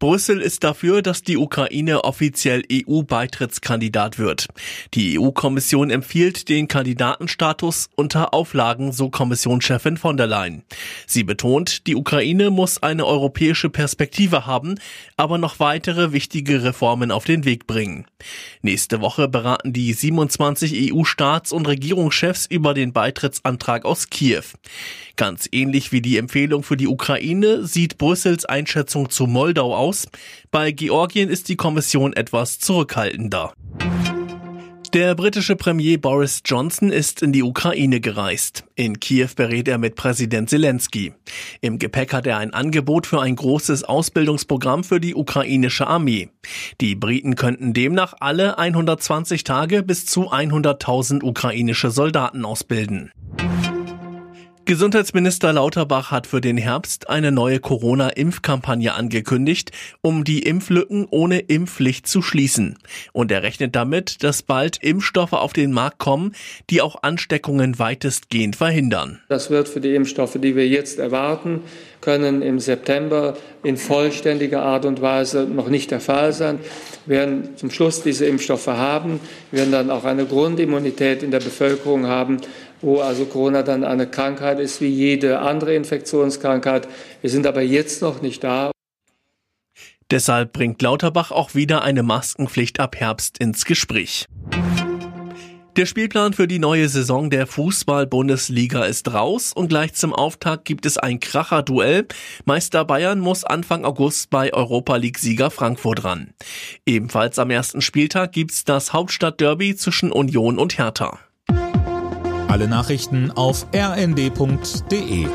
Brüssel ist dafür, dass die Ukraine offiziell EU-Beitrittskandidat wird. Die EU-Kommission empfiehlt den Kandidatenstatus unter Auflagen, so Kommissionschefin von der Leyen. Sie betont, die Ukraine muss eine europäische Perspektive haben, aber noch weitere wichtige Reformen auf den Weg bringen. Nächste Woche beraten die 27 EU-Staats- und Regierungschefs über den Beitrittsantrag aus Kiew. Ganz ähnlich wie die Empfehlung für die Ukraine sieht Brüssels Einschätzung zu Moldau aus aus. Bei Georgien ist die Kommission etwas zurückhaltender. Der britische Premier Boris Johnson ist in die Ukraine gereist. In Kiew berät er mit Präsident Zelensky. Im Gepäck hat er ein Angebot für ein großes Ausbildungsprogramm für die ukrainische Armee. Die Briten könnten demnach alle 120 Tage bis zu 100.000 ukrainische Soldaten ausbilden. Gesundheitsminister Lauterbach hat für den Herbst eine neue Corona-Impfkampagne angekündigt, um die Impflücken ohne Impfpflicht zu schließen. Und er rechnet damit, dass bald Impfstoffe auf den Markt kommen, die auch Ansteckungen weitestgehend verhindern. Das wird für die Impfstoffe, die wir jetzt erwarten, können im September in vollständiger Art und Weise noch nicht der Fall sein. Wir werden zum Schluss diese Impfstoffe haben. Wir werden dann auch eine Grundimmunität in der Bevölkerung haben wo also Corona dann eine Krankheit ist wie jede andere Infektionskrankheit. Wir sind aber jetzt noch nicht da. Deshalb bringt Lauterbach auch wieder eine Maskenpflicht ab Herbst ins Gespräch. Der Spielplan für die neue Saison der Fußball-Bundesliga ist raus und gleich zum Auftakt gibt es ein Kracher-Duell. Meister Bayern muss Anfang August bei Europa League-Sieger Frankfurt ran. Ebenfalls am ersten Spieltag gibt's das Hauptstadt-Derby zwischen Union und Hertha. Alle Nachrichten auf rnd.de